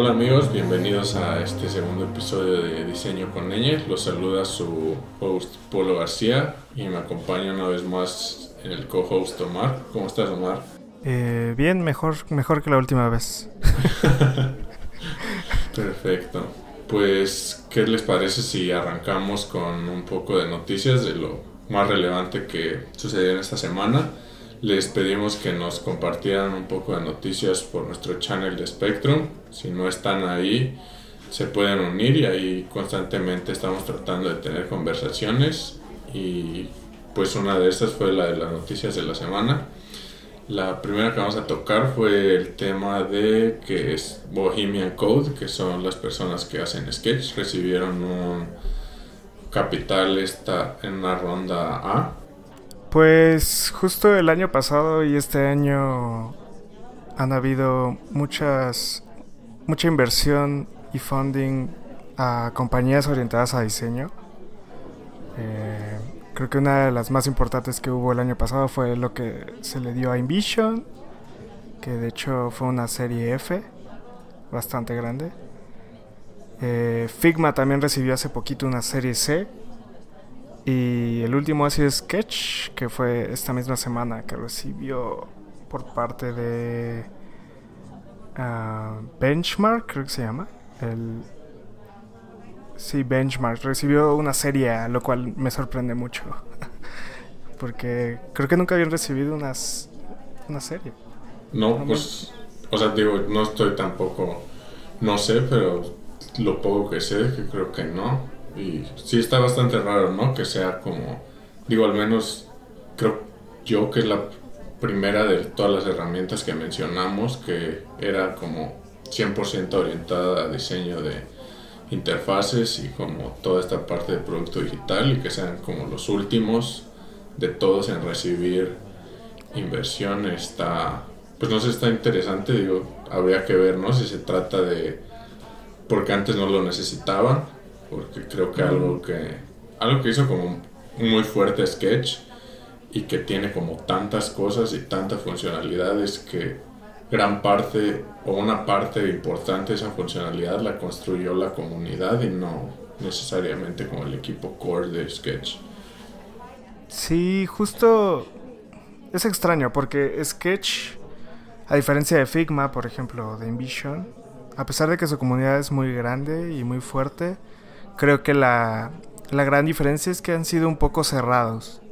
Hola amigos, bienvenidos a este segundo episodio de Diseño con Ñeñez. Los saluda su host Polo García y me acompaña una vez más el co-host Omar. ¿Cómo estás Omar? Eh, bien, mejor, mejor que la última vez. Perfecto. Pues, ¿qué les parece si arrancamos con un poco de noticias de lo más relevante que sucedió en esta semana? Les pedimos que nos compartieran un poco de noticias por nuestro channel de Spectrum. Si no están ahí, se pueden unir y ahí constantemente estamos tratando de tener conversaciones. Y pues una de estas fue la de las noticias de la semana. La primera que vamos a tocar fue el tema de que es Bohemian Code, que son las personas que hacen sketch, recibieron un capital esta en una ronda A pues justo el año pasado y este año han habido muchas mucha inversión y funding a compañías orientadas a diseño. Eh, creo que una de las más importantes que hubo el año pasado fue lo que se le dio a InVision, que de hecho fue una serie F, bastante grande. Eh, Figma también recibió hace poquito una serie C, y el último ha sido Sketch, que fue esta misma semana que recibió por parte de ah, Benchmark, creo que se llama. El, sí, Benchmark. Recibió una serie, lo cual me sorprende mucho. Porque creo que nunca habían recibido unas, una serie. No, pues, o sea, digo, no estoy tampoco, no sé, pero lo poco que sé, que creo que no. Y sí está bastante raro, ¿no? Que sea como, digo, al menos creo yo que es la primera de todas las herramientas que mencionamos que era como 100% orientada a diseño de interfaces y como toda esta parte de producto digital y que sean como los últimos de todos en recibir inversión. Está pues no sé está interesante digo habría que ver no si se trata de porque antes no lo necesitaban porque creo que algo que algo que hizo como un muy fuerte sketch y que tiene como tantas cosas y tantas funcionalidades que gran parte o una parte importante de esa funcionalidad la construyó la comunidad y no necesariamente como el equipo core de Sketch. Sí, justo es extraño porque Sketch, a diferencia de Figma, por ejemplo, de InVision, a pesar de que su comunidad es muy grande y muy fuerte, creo que la, gran diferencia es que han sido un poco cerrados.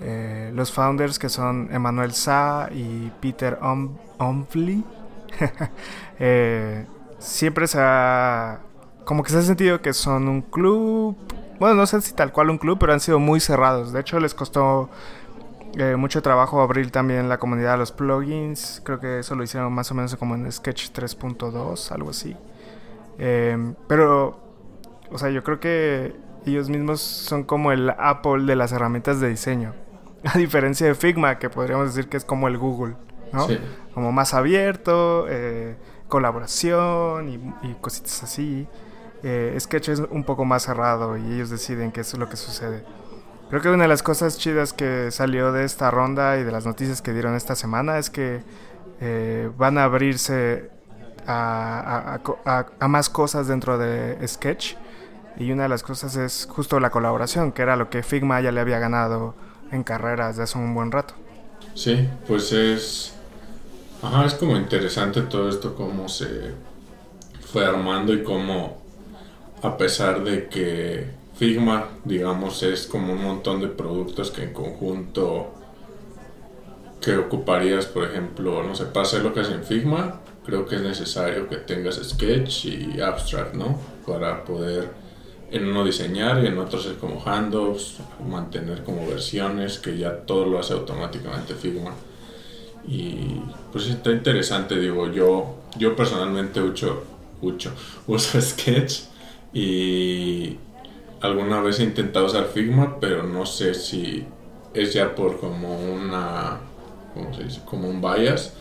Eh, los founders que son Emmanuel Sa y Peter Omfli eh, siempre se ha como que se ha sentido que son un club bueno no sé si tal cual un club pero han sido muy cerrados. De hecho les costó eh, mucho trabajo abrir también la comunidad de los plugins. Creo que eso lo hicieron más o menos como en Sketch 3.2 algo así. Pero o sea, yo creo que ellos mismos son como el Apple de las herramientas de diseño. A diferencia de Figma, que podríamos decir que es como el Google, ¿no? Como más abierto, eh, colaboración y, cositas así. Eh, Sketch es un poco más cerrado y ellos deciden qué es lo que sucede. Creo que una de las cosas chidas que salió de esta ronda y de las noticias que dieron esta semana es que eh, van a abrirse a, a, más cosas dentro de Sketch y una de las cosas es justo la colaboración, que era lo que Figma ya le había ganado en carreras de hace un buen rato. Sí, pues es... Ajá, es como interesante todo esto, cómo se fue armando y cómo, a pesar de que Figma, digamos, es como un montón de productos que en conjunto que ocuparías, por ejemplo, no sé, para hacer lo que es en Figma, creo que es necesario que tengas Sketch y Abstract, ¿no? Para poder en uno diseñar y en otro hacer como handoffs, mantener como versiones, que ya todo lo hace automáticamente Figma. Y pues está interesante, digo, yo, yo personalmente uso, uso, uso Sketch y alguna vez he intentado usar Figma, pero no sé si es ya por como una, ¿cómo se dice? Como un bias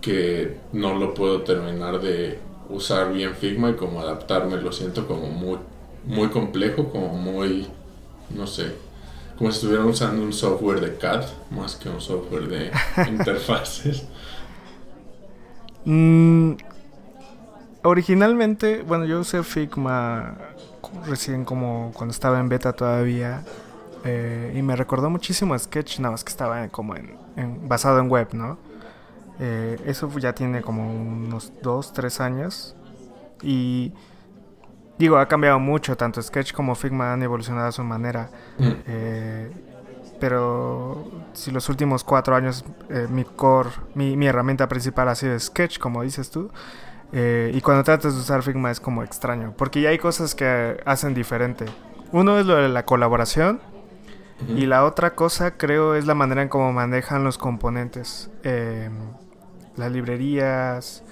que no lo puedo terminar de usar bien Figma y como adaptarme lo siento como muy muy complejo, como muy, no sé, como si estuvieran usando un software de CAD más que un software de interfaces. Mm, originalmente, bueno, yo usé Figma recién como cuando estaba en beta todavía. Eh, y me recordó muchísimo a Sketch, nada más que estaba como en, basado en web, ¿no? Eh, eso ya tiene como unos 2, 3 años. Y digo, ha cambiado mucho, tanto Sketch como Figma han evolucionado a su manera. Mm. Eh, pero si los últimos 4 años mi core, mi, mi, herramienta principal ha sido Sketch, como dices tú, y cuando tratas de usar Figma es como extraño, porque ya hay cosas que hacen diferente. Uno es lo de la colaboración, y la otra cosa creo es la manera en cómo manejan los componentes. Las librerías,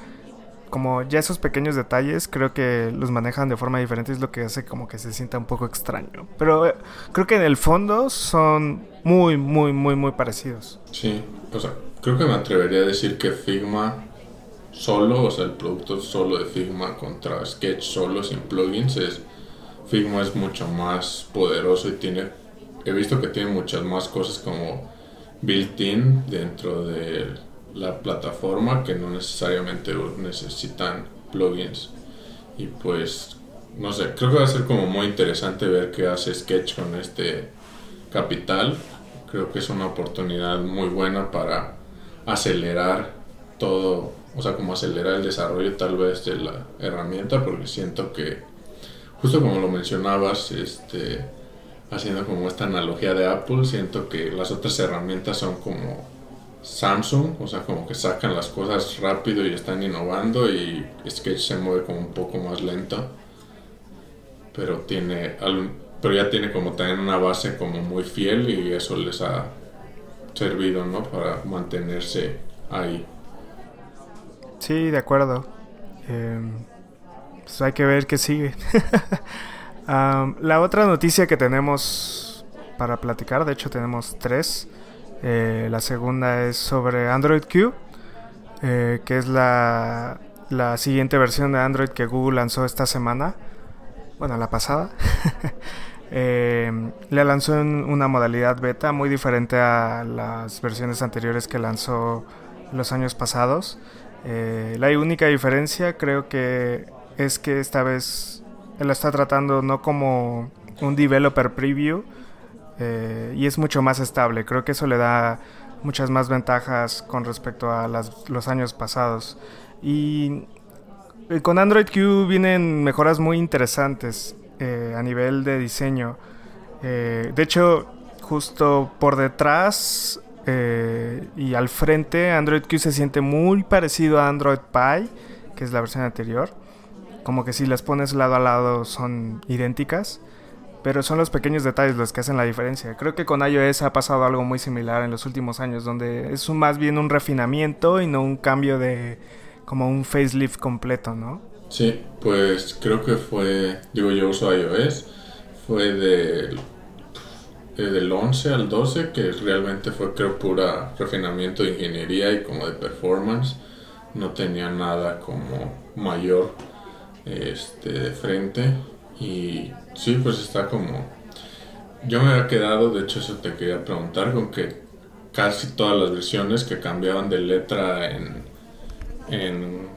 como ya esos pequeños detalles, creo que los manejan de forma diferente, es lo que hace como que se sienta un poco extraño. Pero eh, creo que en el fondo son muy, muy, muy, muy parecidos. Sí, o sea, creo que me atrevería a decir que Figma solo, o sea, el producto solo de Figma contra Sketch solo sin plugins es Figma es mucho más poderoso y tiene he visto que tiene muchas más cosas como built-in dentro de la plataforma que no necesariamente necesitan plugins. Y pues, no sé, creo que va a ser como muy interesante ver qué hace Sketch con este capital. Creo que es una oportunidad muy buena para acelerar todo, o sea, como acelerar el desarrollo tal vez de la herramienta, porque siento que, justo como lo mencionabas, este haciendo como esta analogía de Apple, siento que las otras herramientas son como Samsung, o sea, como que sacan las cosas rápido y están innovando y Sketch se mueve como un poco más lento. Pero tiene pero ya tiene como también una base como muy fiel y eso les ha servido, ¿no? Para mantenerse ahí. Sí, de acuerdo. Em, pues hay que ver qué sigue. la otra noticia que tenemos para platicar, de hecho tenemos tres. Eh, la segunda es sobre Android Q, eh, que es la, siguiente versión de Android que Google lanzó esta semana. Bueno, la pasada. eh, la lanzó en una modalidad beta muy diferente a las versiones anteriores que lanzó los años pasados. Eh, la única diferencia creo que es que esta vez él lo está tratando no como un developer preview eh, y es mucho más estable. Creo que eso le da muchas más ventajas con respecto a los años pasados. Y eh, con Android Q vienen mejoras muy interesantes eh, a nivel de diseño. de hecho, justo por detrás y al frente, Android Q se siente muy parecido a Android Pie, que es la versión anterior como que si las pones lado a lado son idénticas, pero son los pequeños detalles los que hacen la diferencia. Creo que con iOS ha pasado algo muy similar en los últimos años, donde es más bien un refinamiento y no un cambio de como un facelift completo, ¿no? Sí, pues creo que fue, digo yo uso iOS, fue del, del 11 al 12 que realmente fue creo pura refinamiento de ingeniería y como de performance, no tenía nada como mayor este, de frente. Y sí, pues está como... Yo me había quedado, de hecho eso te quería preguntar, con que casi todas las versiones que cambiaban de letra en, en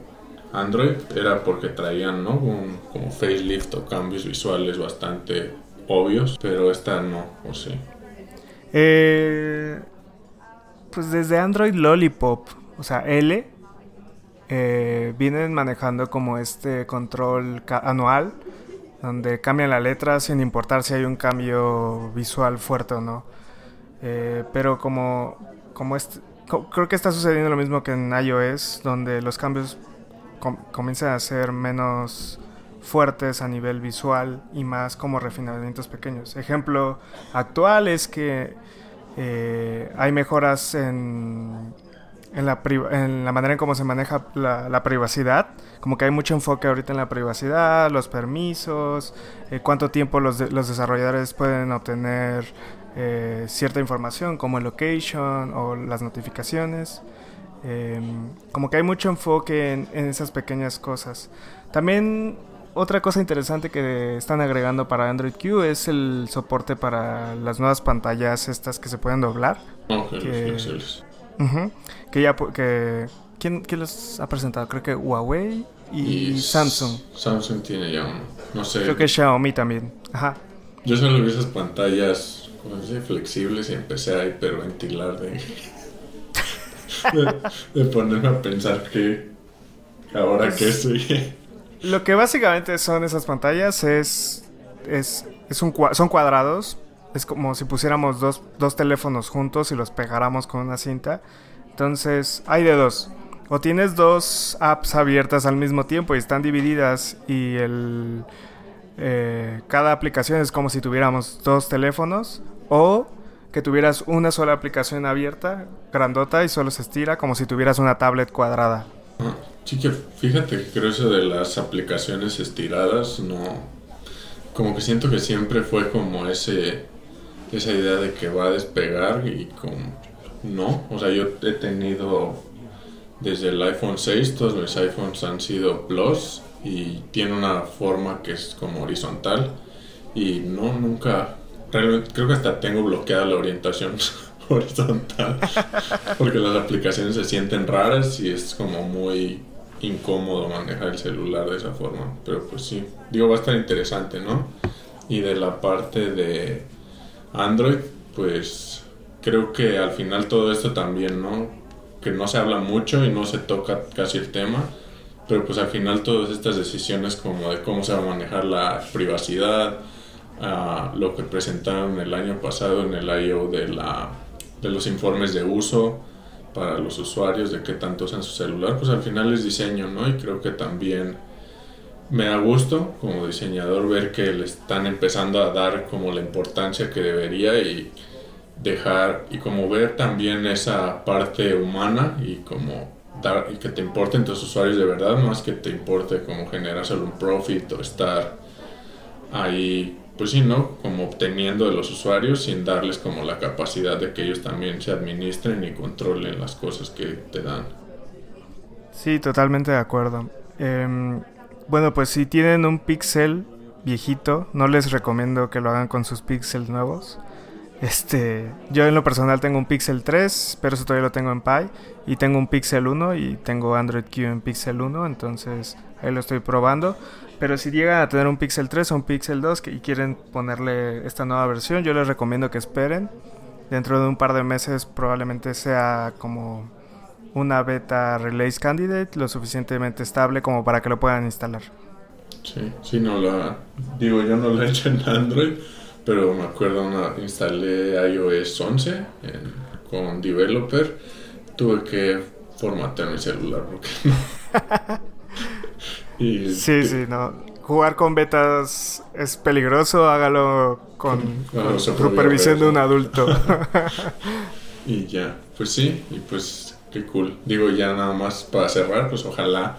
Android era porque traían ¿no? Un, como facelift o cambios visuales bastante obvios, pero esta no, o sí. Eh, pues desde Android Lollipop, o sea, L, eh, vienen manejando como este control anual donde cambian la letra sin importar si hay un cambio visual fuerte o no. Eh, pero como, como creo que está sucediendo lo mismo que en iOS, donde los cambios comienzan a ser menos fuertes a nivel visual y más como refinamientos pequeños. Ejemplo actual es que eh, hay mejoras en en la, en la manera en cómo se maneja la, privacidad. Como que hay mucho enfoque ahorita en la privacidad, los permisos, eh, cuánto tiempo los, los desarrolladores pueden obtener eh, cierta información como el location o las notificaciones. Em, como que hay mucho enfoque en, en, esas pequeñas cosas. También otra cosa interesante que están agregando para Android Q es el soporte para las nuevas pantallas estas que se pueden doblar. que, que ya que ¿quién, ¿quién, los ha presentado? Creo que Huawei y, Samsung. Samsung tiene ya uno. No sé. Creo que Xiaomi también. Ajá. Yo solo vi esas pantallas flexibles y empecé a hiperventilar de, de, ponerme a pensar que ahora que estoy. Lo que básicamente son esas pantallas es, es, es un, son cuadrados. Es como si pusiéramos dos, dos teléfonos juntos y los pegáramos con una cinta. Entonces, hay de dos. O tienes dos apps abiertas al mismo tiempo y están divididas y el, eh, cada aplicación es como si tuviéramos dos teléfonos. O que tuvieras una sola aplicación abierta, grandota y solo se estira como si tuvieras una tablet cuadrada. Sí, que fíjate creo eso de las aplicaciones estiradas, no. Como que siento que siempre fue como ese. Esa idea de que va a despegar y como. No, o sea, yo he tenido desde el iPhone 6, todos mis iPhones han sido Plus y tiene una forma que es como horizontal y no, nunca, realmente creo que hasta tengo bloqueada la orientación horizontal porque las aplicaciones se sienten raras y es como muy incómodo manejar el celular de esa forma, pero pues sí, digo va a estar interesante, ¿no? Y de la parte de Android, pues creo que al final todo esto también, ¿no? que no se habla mucho y no se toca casi el tema, pero pues al final todas estas decisiones como de cómo se va a manejar la privacidad, uh, lo que presentaron el año pasado en el I.O. de, la, de los informes de uso para los usuarios, de qué tanto usan su celular, pues al final es diseño, ¿no? Y creo que también me da gusto como diseñador ver que le están empezando a dar como la importancia que debería y dejar y como ver también esa parte humana y como dar y que te importen tus usuarios de verdad, más que te importe como generar solo un profit o estar ahí, pues sí, ¿no? Como obteniendo de los usuarios sin darles como la capacidad de que ellos también se administren y controlen las cosas que te dan. Sí, totalmente de acuerdo. Em, bueno, pues si tienen un Pixel viejito, no les recomiendo que lo hagan con sus Pixels nuevos. Este, yo en lo personal tengo un Pixel 3, pero eso todavía lo tengo en Pi. Y tengo un Pixel 1 y tengo Android Q en Pixel 1, entonces ahí lo estoy probando. Pero si llegan a tener un Pixel 3 o un Pixel 2 y quieren ponerle esta nueva versión, yo les recomiendo que esperen. Dentro de un par de meses probablemente sea como una beta release candidate lo suficientemente estable como para que lo puedan instalar. Sí, sí, no la digo yo no lo he hecho en Android pero me acuerdo, una, instalé iOS 11 con Developer, tuve que formatear mi celular porque sí, sí, no. Jugar con betas es peligroso, hágalo con, supervisión de un adulto. y ya, pues sí, y pues qué cool. Digo, ya nada más para cerrar, pues ojalá,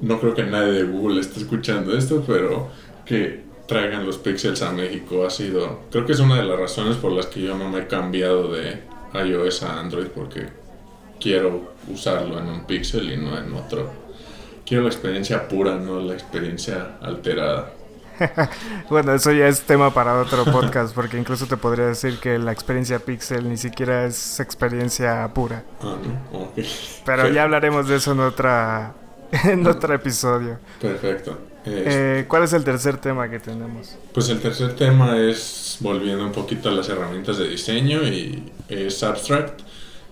no creo que nadie de Google esté escuchando esto, pero que traigan los pixels a México ha sido, creo que es una de las razones por las que yo no me he cambiado de iOS a Android porque quiero usarlo en un pixel y no en otro. Quiero la experiencia pura, no la experiencia alterada. bueno, eso ya es tema para otro podcast, porque incluso te podría decir que la experiencia Pixel ni siquiera es experiencia pura. Ah, no, Pero ya hablaremos de eso en otra en otro episodio. Perfecto. Eh, ¿Cuál es el tercer tema que tenemos? Pues el tercer tema es volviendo un poquito a las herramientas de diseño y es Abstract,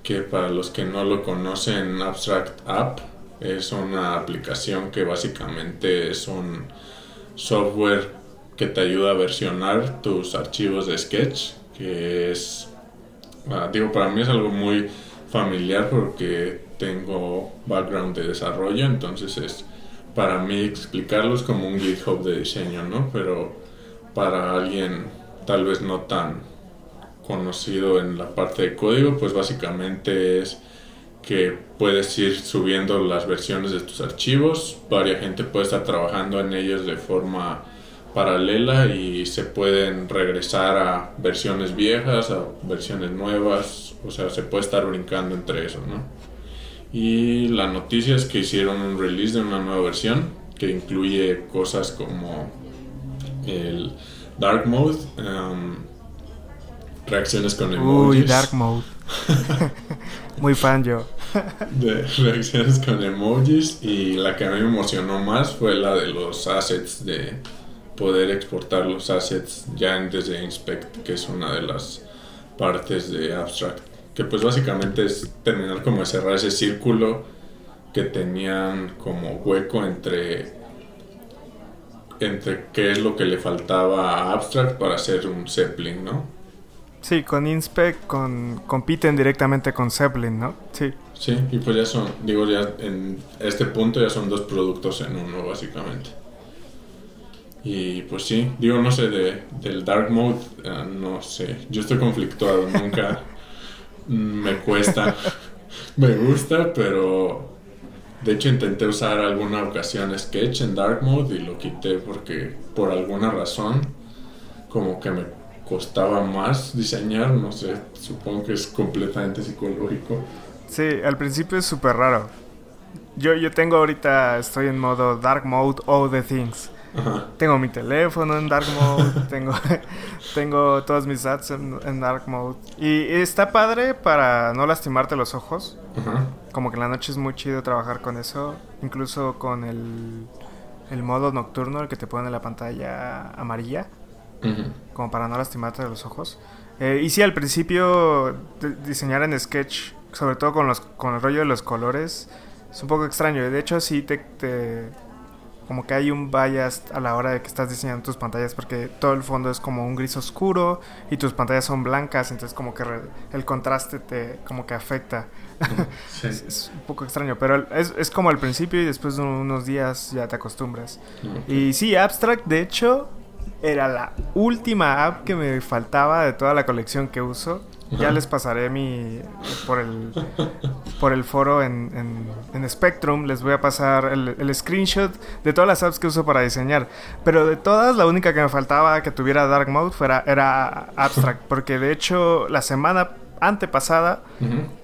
que para los que no lo conocen, Abstract App es una aplicación que básicamente es un software que te ayuda a versionar tus archivos de Sketch, que es, ah, digo, para mí es algo muy familiar porque tengo background de desarrollo, entonces es para mí explicarlos como un GitHub de diseño, ¿no? Pero para alguien tal vez no tan conocido en la parte de código, pues básicamente es que puedes ir subiendo las versiones de tus archivos, varias gente puede estar trabajando en ellos de forma paralela y se pueden regresar a versiones viejas, a versiones nuevas, o sea, se puede estar brincando entre eso, ¿no? Y la noticia es que hicieron un release de una nueva versión que incluye cosas como el Dark Mode, um, reacciones con emojis. Uy, Dark Mode. Muy fan yo. de reacciones con emojis y la que a mí me emocionó más fue la de los assets de poder exportar los assets ya desde Inspect, que es una de las partes de Abstract, que pues básicamente es terminar como de cerrar ese círculo que tenían como hueco entre entre qué es lo que le faltaba a Abstract para hacer un Zeppelin, ¿no? Sí, con Inspect con, compiten directamente con Zeppelin, ¿no? Sí. Sí, y pues ya son, digo, ya en este punto ya son dos productos en uno, básicamente. Y pues sí, digo, no sé, de, del Dark Mode, eh, no sé, yo estoy conflictuado, nunca me cuesta, me gusta, pero de hecho intenté usar alguna ocasión Sketch en Dark Mode y lo quité porque por alguna razón como que me costaba más diseñar, no sé, supongo que es completamente psicológico. Sí, al principio es súper raro. Yo, yo tengo ahorita, estoy en modo Dark Mode All the Things. Tengo mi teléfono en Dark Mode, tengo, tengo todas mis ads en, Dark Mode. Y está padre para no lastimarte los ojos. Como que en la noche es muy chido trabajar con eso. Incluso con el, el modo nocturno, el que te pone en la pantalla amarilla. Como para no lastimarte los ojos. Eh, y sí, al principio diseñar en Sketch, sobre todo con, los, con el rollo de los colores, es un poco extraño. De hecho, sí te como que hay un bias a la hora de que estás diseñando tus pantallas porque todo el fondo es como un gris oscuro y tus pantallas son blancas, entonces como que el contraste te como que afecta. es, un poco extraño, pero es, es, como al principio y después de unos días ya te acostumbras. Y sí, Abstract de hecho era la última app que me faltaba de toda la colección que uso ya les pasaré mi por el por el foro en, en, Spectrum. Les voy a pasar el, screenshot de todas las apps que uso para diseñar. Pero de todas, la única que me faltaba que tuviera Dark Mode fuera, era Abstract. Porque de hecho, la semana antepasada,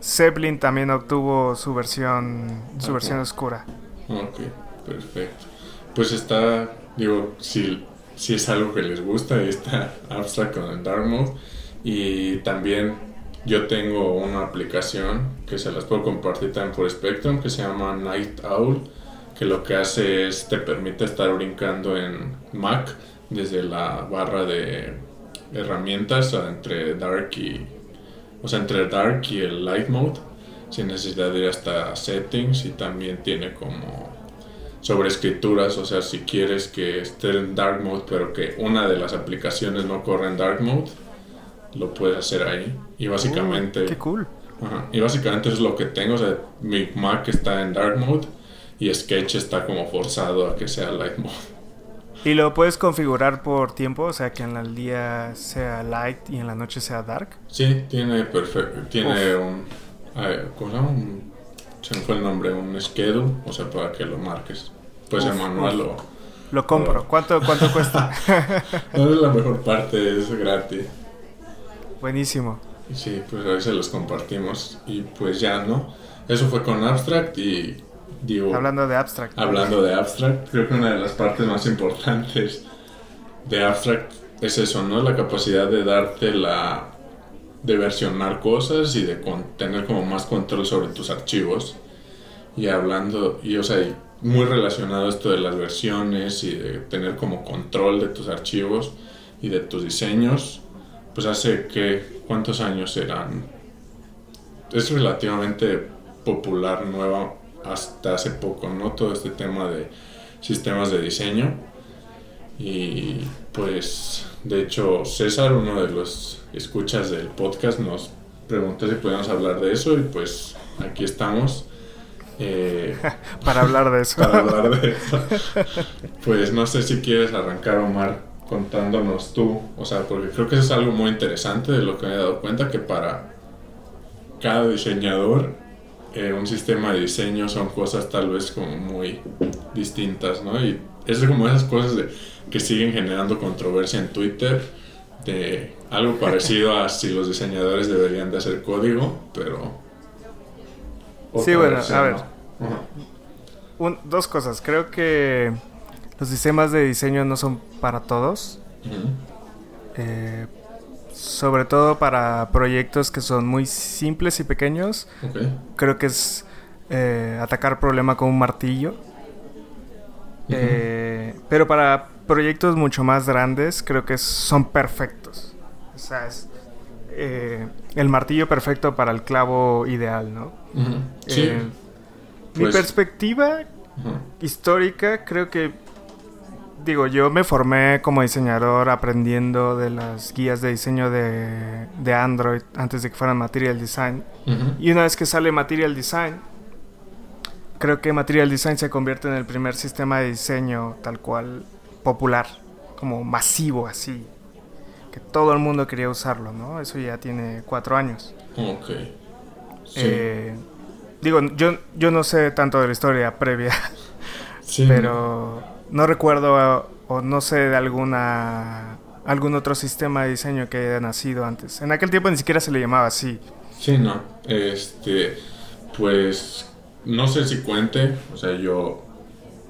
Zeppelin también obtuvo su versión su versión oscura. Ok, perfecto. Pues está, digo, si, si es algo que les gusta, está Abstract con el Dark Mode. Y también yo tengo una aplicación que se las puedo compartir también por Spectrum que se llama Night Owl, que lo que hace es te permite estar brincando en Mac desde la barra de herramientas entre Dark y o sea, entre Dark y el Light Mode sin necesidad de ir hasta settings y también tiene como sobre escrituras, o sea, si quieres que esté en Dark Mode pero que una de las aplicaciones no corre en Dark Mode, lo puedes hacer ahí. Y básicamente... ¡Qué cool! y básicamente es lo que tengo. O sea, mi Mac está en Dark Mode y Sketch está como forzado a que sea Light Mode. ¿Y lo puedes configurar por tiempo? O sea, que en el día sea Light y en la noche sea Dark. Sí, tiene perfecto. Tiene un. ¿Cómo se llama? Se me fue el nombre. Un schedule. O sea, para que lo marques. Pues el manual lo. Lo compro. ¿Cuánto, cuánto cuesta? no es la mejor parte, es gratis. Buenísimo. Sí, pues a veces los compartimos y pues ya, ¿no? Eso fue con Abstract y digo... Hablando de Abstract. Hablando de Abstract, creo que una de las partes más importantes de Abstract es eso, ¿no? La capacidad de darte la... de versionar cosas y de tener como más control sobre tus archivos. Y hablando, y o sea, muy relacionado esto de las versiones y de tener como control de tus archivos y de tus diseños pues hace que, ¿cuántos años eran? Es relativamente popular, nueva, hasta hace poco, ¿no? Todo este tema de sistemas de diseño. Y pues, de hecho, César, uno de los escuchas del podcast, nos preguntó si podíamos hablar de eso y pues aquí estamos. Eh, para hablar de eso. para hablar de eso. Pues no sé si quieres arrancar, Omar, contándonos tú, o sea, porque creo que eso es algo muy interesante de lo que me he dado cuenta, que para cada diseñador eh, un sistema de diseño son cosas tal vez como muy distintas, ¿no? Y es como esas cosas de, que siguen generando controversia en Twitter, de algo parecido a si los diseñadores deberían de hacer código, pero... Sí, bueno, a ver. dos cosas. Creo que los sistemas de diseño no son para todos. Eh, sobre todo para proyectos que son muy simples y pequeños. Creo que es eh, atacar problema con un martillo. Eh, pero para proyectos mucho más grandes creo que son perfectos. O sea, es eh, el martillo perfecto para el clavo ideal, ¿no? Sí. Mi pues perspectiva histórica creo que digo, yo me formé como diseñador aprendiendo de las guías de diseño de, de Android antes de que fueran Material Design. Y una vez que sale Material Design, creo que Material Design se convierte en el primer sistema de diseño tal cual popular, como masivo así, que todo el mundo quería usarlo, ¿no? Eso ya tiene cuatro años. Ok. Eh, digo, yo, yo no sé tanto de la historia previa, pero no recuerdo o no sé de alguna algún otro sistema de diseño que haya nacido antes. En aquel tiempo ni siquiera se le llamaba así. Sí, no. Este, pues no sé si cuente, o sea, yo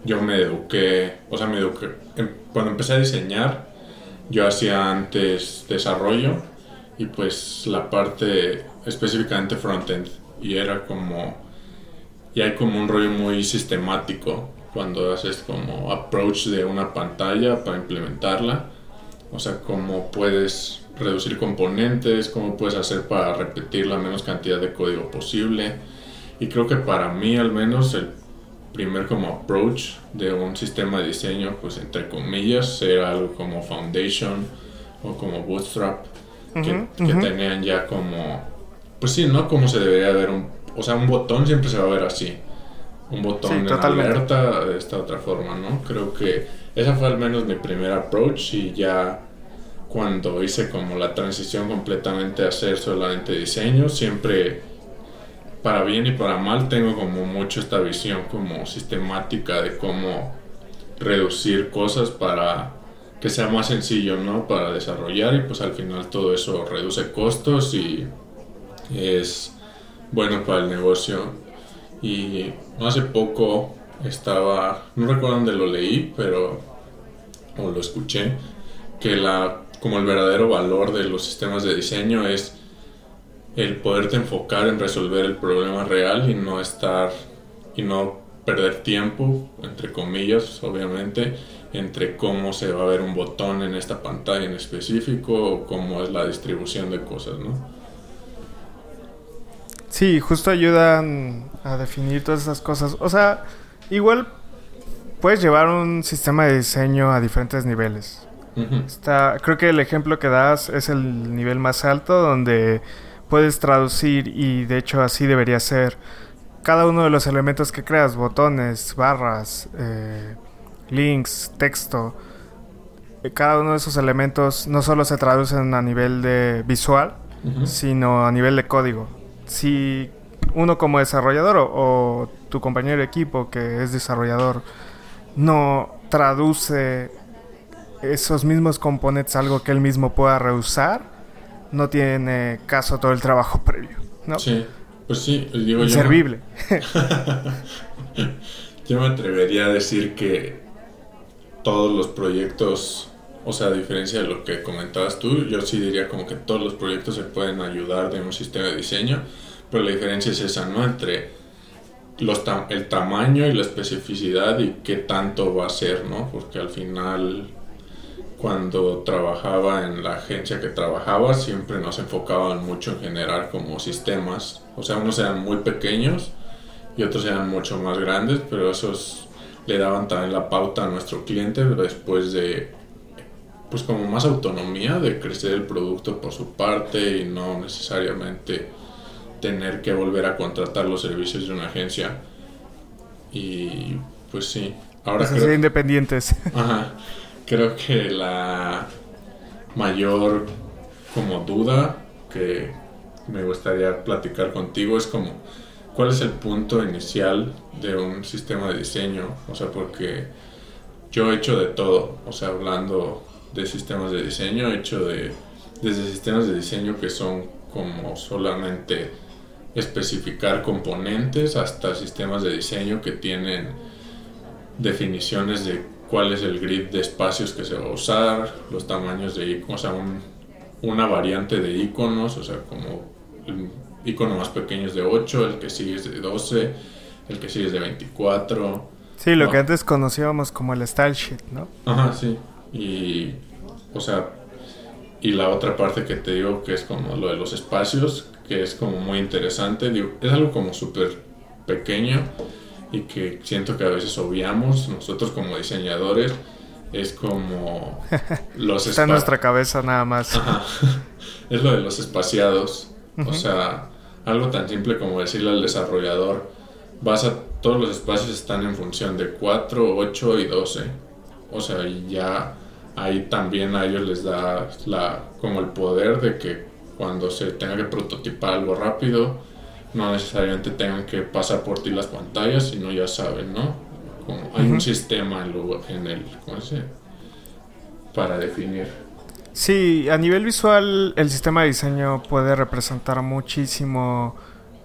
yo me eduqué, o sea, me eduqué em, cuando empecé a diseñar, yo hacía antes desarrollo y pues la parte específicamente frontend y era como y hay como un rollo muy sistemático cuando haces como approach de una pantalla para implementarla. O sea, cómo puedes reducir componentes, cómo puedes hacer para repetir la menos cantidad de código posible. Y creo que para mí al menos el primer como approach de un sistema de diseño, pues entre comillas, era algo como Foundation o como Bootstrap, que, tenían ya como, pues sí, ¿no? Como se debería ver un, o sea, un botón siempre se va a ver así un botón de alerta de esta otra forma, ¿no? Creo que esa fue al menos mi primer approach y ya cuando hice como la transición completamente a hacer solamente diseño, siempre para bien y para mal tengo como mucho esta visión como sistemática de cómo reducir cosas para que sea más sencillo, ¿no? Para desarrollar y pues al final todo eso reduce costos y es bueno para el negocio y hace poco estaba, no recuerdo dónde lo leí, pero, o lo escuché, que la, como el verdadero valor de los sistemas de diseño es el poderte enfocar en resolver el problema real y no estar, y no perder tiempo, entre comillas, obviamente, entre cómo se va a ver un botón en esta pantalla en específico o cómo es la distribución de cosas, ¿no? Sí, justo ayudan a definir todas esas cosas. O sea, igual puedes llevar un sistema de diseño a diferentes niveles. Está, creo que el ejemplo que das es el nivel más alto donde puedes traducir y de hecho así debería ser cada uno de los elementos que creas, botones, barras, eh, links, texto. Eh, cada uno de esos elementos no solo se traducen a nivel de visual, sino a nivel de código si uno como desarrollador o, tu compañero de equipo que es desarrollador no traduce esos mismos componentes algo que él mismo pueda reusar, no tiene caso todo el trabajo previo, ¿no? Sí, pues sí, digo Inservible. Yo, yo me atrevería a decir que todos los proyectos, o sea, a diferencia de lo que comentabas tú, yo sí diría como que todos los proyectos se pueden ayudar de un sistema de diseño pero la diferencia es esa, ¿no? Entre los el tamaño y la especificidad y qué tanto va a ser, ¿no? Porque al final, cuando trabajaba en la agencia que trabajaba, siempre nos enfocaban mucho en generar como sistemas. O sea, unos eran muy pequeños y otros eran mucho más grandes, pero esos le daban también la pauta a nuestro cliente después de pues como más autonomía de crecer el producto por su parte y no necesariamente tener que volver a contratar los servicios de una agencia. Y pues sí, ahora creo, independientes. Ajá, creo que la mayor como duda que me gustaría platicar contigo es como cuál es el punto inicial de un sistema de diseño, o sea, porque yo he hecho de todo, o sea, hablando de sistemas de diseño, he hecho de desde sistemas de diseño que son como solamente especificar componentes hasta sistemas de diseño que tienen definiciones de cuál es el grid de espacios que se va a usar, los tamaños de, o sea, un, una variante de iconos, o sea, como el icono más pequeño es de 8, el que sigue es de 12, el que sigue es de 24. Sí, lo que antes conocíamos como el style sheet, ¿no? Ajá, sí. Y, o sea, y la otra parte que te digo que es como lo de los espacios, que es como muy interesante, digo, es algo como súper pequeño y que siento que a veces obviamos nosotros como diseñadores es como los Está en nuestra cabeza nada más. Es lo de los espaciados. O sea, algo tan simple como decirle al desarrollador, vas a, todos los espacios están en función de 4, 8 y 12. O sea, ya ahí también a ellos les da la, como el poder de que cuando se tenga que prototipar algo rápido, no necesariamente tengan que pasar por ti las pantallas, sino ya saben, ¿no? hay un sistema en, el, ¿cómo Para definir. Sí, a nivel visual el sistema de diseño puede representar muchísimo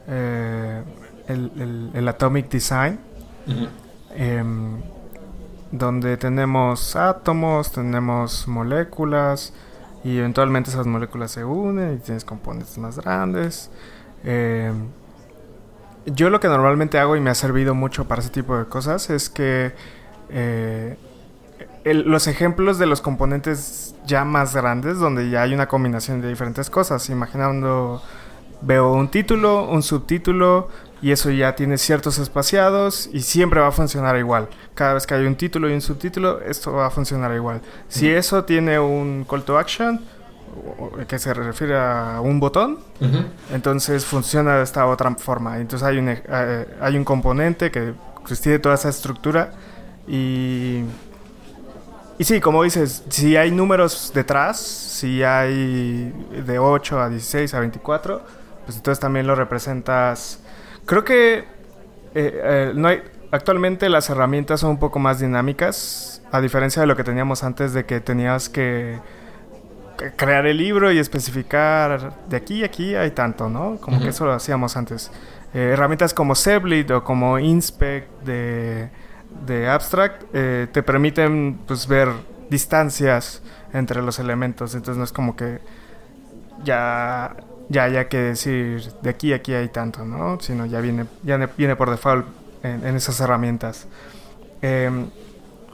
eh, el, Atomic Design, em, donde tenemos átomos, tenemos moléculas y eventualmente esas moléculas se unen y tienes componentes más grandes. Em, yo lo que normalmente hago y me ha servido mucho para ese tipo de cosas es que eh, los ejemplos de los componentes ya más grandes, donde ya hay una combinación de diferentes cosas, imaginando, veo un título, un subtítulo, y eso ya tiene ciertos espaciados y siempre va a funcionar igual. Cada vez que hay un título y un subtítulo, esto va a funcionar igual. Si eso tiene un call to action, que se refiere a un botón, entonces funciona de esta otra forma. Entonces hay un, eh, hay un componente que pues, tiene toda esa estructura y... Y sí, como dices, si hay números detrás, si hay de 8 a 16 a 24, pues entonces también lo representas. Creo que eh, eh, no hay, actualmente las herramientas son un poco más dinámicas, a diferencia de lo que teníamos antes de que tenías que crear el libro y especificar de aquí a aquí hay tanto, ¿no? Como que eso lo hacíamos antes. Eh, herramientas como Seblit o como Inspect de, de Abstract eh, te permiten pues ver distancias entre los elementos, entonces no es como que ya ya haya que decir de aquí a aquí hay tanto, ¿no? Sino ya viene ya viene por default en, en esas herramientas. Eh,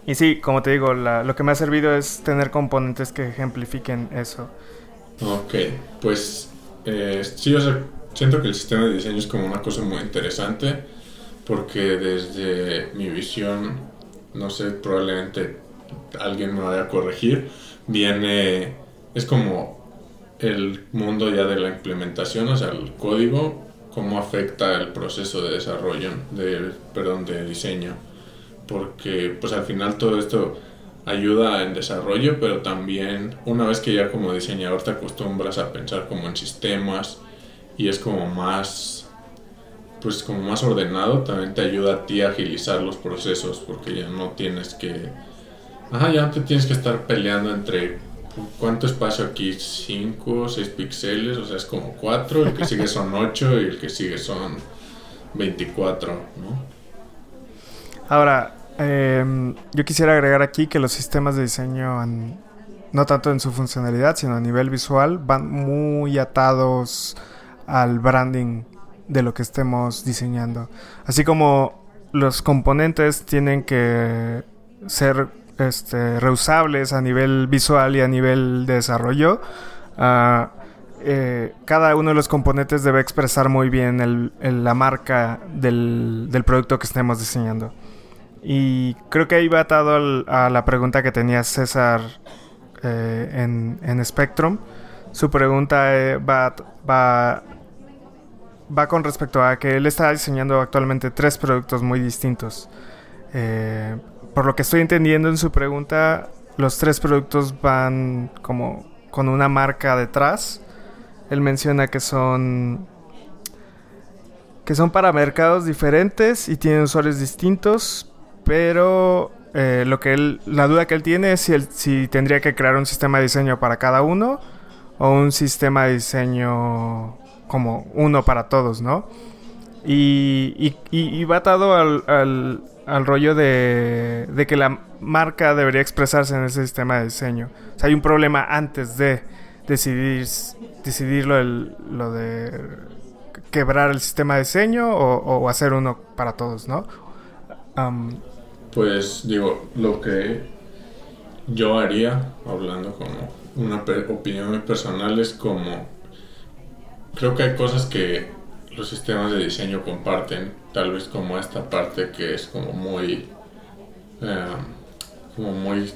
y sí, como te digo, lo que me ha servido es tener componentes que ejemplifiquen eso. Ok, pues eh, sí, o sea, siento que el sistema de diseño es como una cosa muy interesante porque desde mi visión, no sé, probablemente alguien me vaya a corregir, viene, es como el mundo ya de la implementación, o sea, el código, cómo afecta el proceso de desarrollo, de, perdón, de diseño porque pues al final todo esto ayuda en desarrollo, pero también una vez que ya como diseñador te acostumbras a pensar como en sistemas y es como más pues como más ordenado, también te ayuda a ti a agilizar los procesos porque ya no tienes que ajá, ya no te tienes que estar peleando entre cuánto espacio aquí, 5, 6 píxeles, o sea, es como 4, el que sigue son 8 y el que sigue son 24, ¿no? Ahora, Em, yo quisiera agregar aquí que los sistemas de diseño, no tanto en su funcionalidad, sino a nivel visual, van muy atados al branding de lo que estemos diseñando. Así como los componentes tienen que ser este, reusables a nivel visual y a nivel de desarrollo, ah, eh, cada uno de los componentes debe expresar muy bien la marca del producto que estemos diseñando. Y creo que ahí va atado a la pregunta que tenía César eh, en, en, Spectrum. Su pregunta eh, va, va, va con respecto a que él está diseñando actualmente tres productos muy distintos. Eh, por lo que estoy entendiendo en su pregunta, los tres productos van como con una marca detrás. Él menciona que son que son para mercados diferentes y tienen usuarios distintos, pero eh, lo que él, la duda que él tiene es si, si tendría que crear un sistema de diseño para cada uno o un sistema de diseño como uno para todos, ¿no? Y, y, va atado al, al, rollo de, que la marca debería expresarse en ese sistema de diseño. O sea, hay un problema antes de, decidir, decidir lo, lo de quebrar el sistema de diseño o, hacer uno para todos, ¿no? Pues digo, lo que yo haría, hablando como una opinión muy personal, es como, creo que hay cosas que los sistemas de diseño comparten, tal vez como esta parte que es como muy, eh, como muy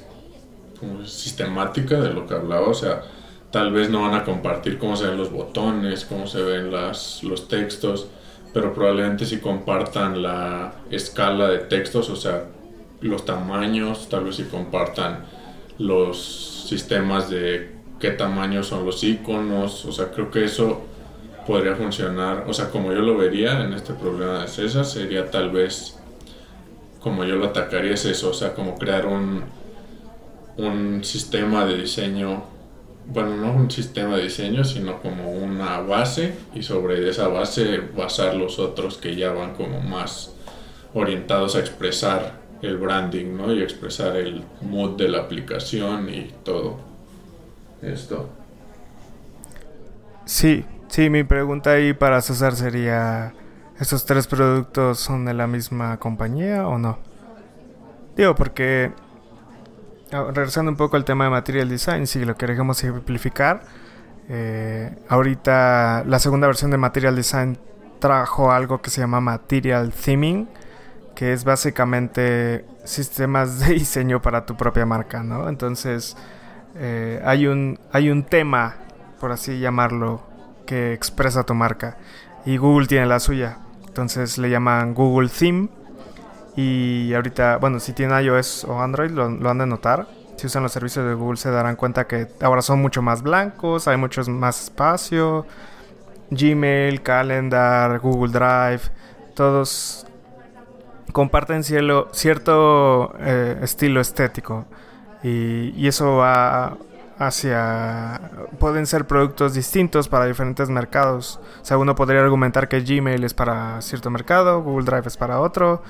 sistemática de lo que hablaba, o sea, tal vez no van a compartir cómo se ven los botones, cómo se ven las, los textos, pero probablemente sí compartan la escala de textos, o sea, los tamaños, tal vez sí compartan los sistemas de qué tamaño son los iconos, o sea, creo que eso podría funcionar, o sea, como yo lo vería en este problema de César, sería tal vez, como yo lo atacaría es eso, o sea, como crear un, un sistema de diseño, bueno, no un sistema de diseño, sino como una base y sobre esa base basar los otros que ya van como más orientados a expresar el branding, ¿no? Y expresar el mood de la aplicación y todo esto. Sí, Sí, mi pregunta ahí para César sería, ¿estos tres productos son de la misma compañía o no? Digo, porque ah, regresando un poco al tema de Material Design, si lo queremos simplificar, eh, ahorita la segunda versión de Material Design trajo algo que se llama Material Theming, que es básicamente sistemas de diseño para tu propia marca, ¿no? Entonces, eh, hay, un, hay un tema, por así llamarlo, que expresa tu marca. Y Google tiene la suya. Entonces le llaman Google Theme. Y ahorita, bueno, si tienen iOS o Android, lo, han de notar. Si usan los servicios de Google se darán cuenta que ahora son mucho más blancos, hay mucho más espacio. Gmail, Calendar, Google Drive, todos comparten cielo, cierto eh, estilo estético. Y, y, eso va hacia... pueden ser productos distintos para diferentes mercados. O sea, uno podría argumentar que Gmail es para cierto mercado, Google Drive es para otro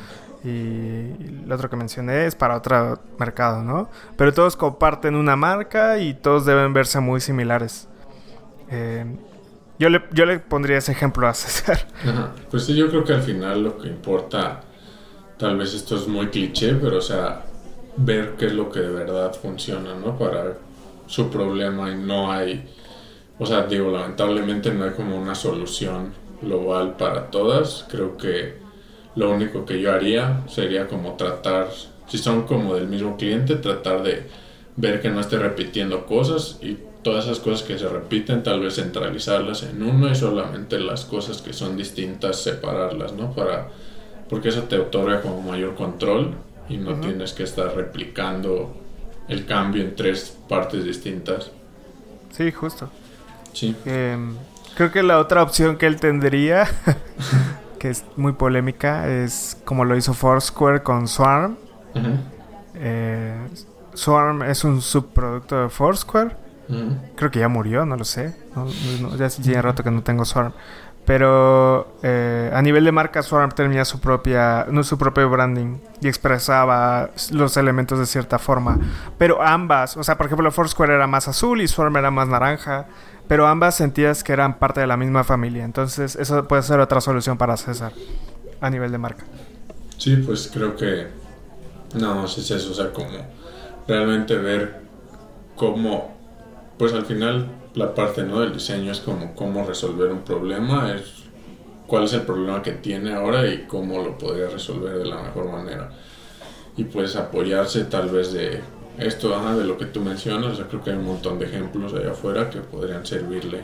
y el otro que mencioné es para otro mercado, ¿no? Pero todos comparten una marca y todos deben verse muy similares. Eh, yo, le, yo le pondría ese ejemplo a César. Pues sí, yo creo que al final lo que importa, tal vez esto es muy cliché, pero o sea, ver qué es lo que de verdad funciona, ¿no? Para su problema y no hay, o sea, digo, lamentablemente no hay como una solución global para todas. Creo que lo único que yo haría sería como tratar, si son como del mismo cliente, tratar de ver que no esté repitiendo cosas y todas esas cosas que se repiten tal vez centralizarlas en uno y solamente las cosas que son distintas separarlas, ¿no? Para porque eso te otorga como mayor control y no tienes que estar replicando el cambio en tres partes distintas. Sí, justo. Sí. Em, creo que la otra opción que él tendría, que es muy polémica, es como lo hizo Foursquare con Swarm. Eh, Swarm es un subproducto de Foursquare. Creo que ya murió, no lo sé. ya hace rato que no tengo Swarm. Pero eh, a nivel de marca, Swarm tenía su propia, no, su propio branding y expresaba los elementos de cierta forma. Pero ambas, o sea, por ejemplo, Foursquare era más azul y Swarm era más naranja. Pero ambas sentías que eran parte de la misma familia. Entonces, eso puede ser otra solución para César a nivel de marca. Sí, pues creo que. No, es eso. O sea, como realmente ver cómo. Pues al final la parte ¿no? del diseño es como cómo resolver un problema, es cuál es el problema que tiene ahora y cómo lo podría resolver de la mejor manera. Y pues apoyarse tal vez de esto, de lo que tú mencionas, creo que hay un montón de ejemplos allá afuera que podrían servirle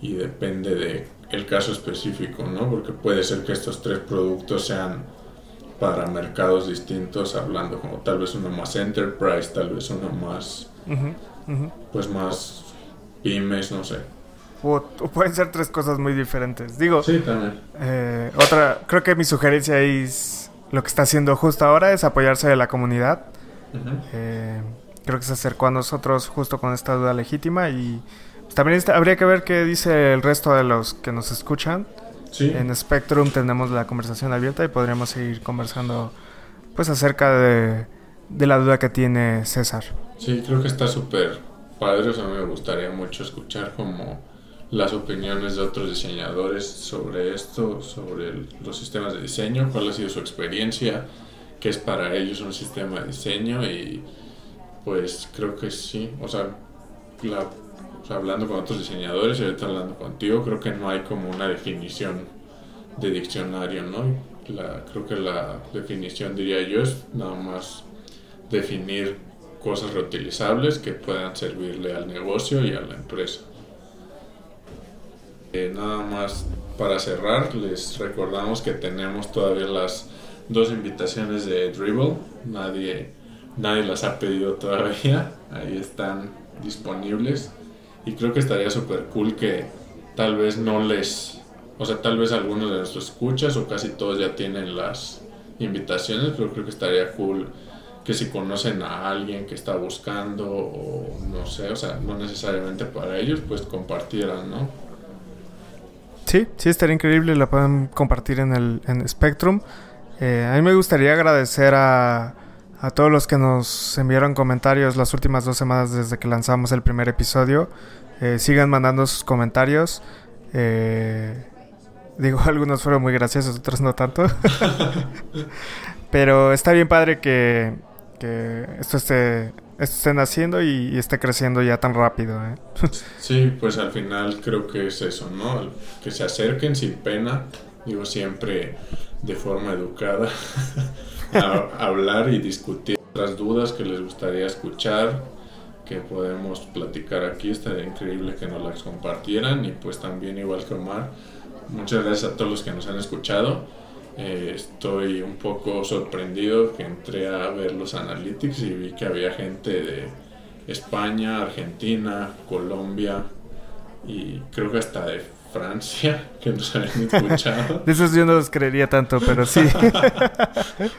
y depende de el caso específico, ¿no? Porque puede ser que estos tres productos sean para mercados distintos, hablando como tal vez uno más enterprise, tal vez uno más, pues más pymes, no sé. O, pueden ser tres cosas muy diferentes. Digo, sí, también. Eh, otra, creo que mi sugerencia es lo que está haciendo justo ahora es apoyarse de la comunidad. Eh, creo que se acercó a nosotros justo con esta duda legítima y también habría que ver qué dice el resto de los que nos escuchan. Sí. En Spectrum tenemos la conversación abierta y podríamos seguir conversando pues acerca de, de la duda que tiene César. Sí, creo que está súper padre, o me gustaría mucho escuchar como las opiniones de otros diseñadores sobre esto, sobre los sistemas de diseño, cuál ha sido su experiencia, qué es para ellos un sistema de diseño y pues creo que sí, o sea, hablando con otros diseñadores y ahorita hablando contigo, creo que no hay como una definición de diccionario, ¿no? La, creo que la definición, diría yo, es nada más definir cosas reutilizables que puedan servirle al negocio y a la empresa. Eh, nada más para cerrar, les recordamos que tenemos todavía las dos invitaciones de Dribble. Nadie, nadie las ha pedido todavía. Ahí están disponibles. Y creo que estaría súper cool que tal vez no les... O sea, tal vez algunos de nuestros escuchas o casi todos ya tienen las invitaciones, pero creo que estaría cool que si conocen a alguien que está buscando o no sé, o sea, no necesariamente para ellos, pues compartieran, ¿no? Sí, sí, estaría increíble, la pueden compartir en el en Spectrum. Eh, a mí me gustaría agradecer a, a todos los que nos enviaron comentarios las últimas dos semanas desde que lanzamos el primer episodio. Eh, sigan mandando sus comentarios. Eh, digo, algunos fueron muy graciosos, otros no tanto. Pero está bien padre que, que esto esté, estén haciendo y, esté creciendo ya tan rápido. ¿eh? sí, pues al final creo que es eso, ¿no? Que se acerquen sin pena, digo siempre de forma educada, a hablar y discutir las dudas que les gustaría escuchar, que podemos platicar aquí, estaría increíble que nos las compartieran y pues también igual que Omar, muchas gracias a todos los que nos han escuchado eh, estoy un poco sorprendido que entré a ver los analytics y vi que había gente de España, Argentina, Colombia y creo que hasta de Francia que nos habían escuchado. de esos yo no los creería tanto, pero sí.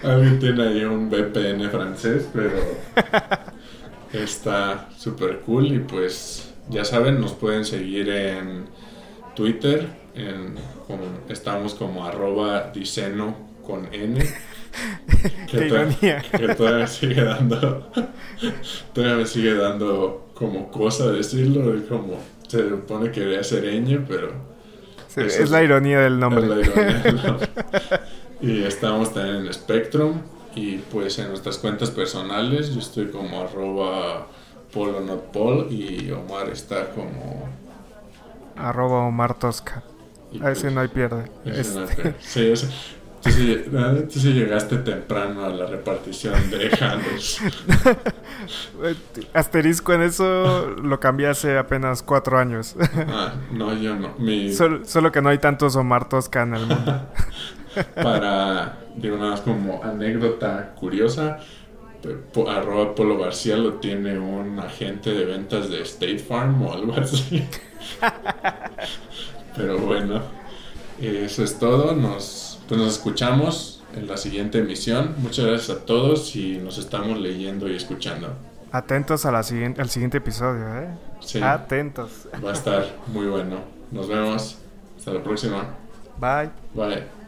Alguien tiene ahí un VPN francés, pero está súper cool y pues ya saben, nos pueden seguir en Twitter, en, estamos como arroba diceno con N. Que, que todavía sigue dando todavía me sigue dando como cosa decirlo como se supone que debería ser ñ pero es, la ironía del nombre, y estamos también en Spectrum y pues en nuestras cuentas personales yo estoy como arroba polo not pol y Omar está como arroba Omar Tosca. A ese no hay pierde. Este. Sí, ese, tú, sí, llegaste temprano a la repartición de handles. Asterisco en eso lo cambié hace apenas cuatro años. ah, no, yo no. Solo, que no hay tantos Omar Tosca en el mundo. Para, digo nada más como anécdota curiosa, arroba Polo García lo tiene un agente de ventas de State Farm o algo así. Pero bueno, eso es todo. Nos, pues nos escuchamos en la siguiente emisión. Muchas gracias a todos y nos estamos leyendo y escuchando. Atentos a la siguiente, al siguiente episodio, ¿eh? Sí. Atentos. Va a estar muy bueno. Nos vemos. Hasta la próxima. Bye. Bye.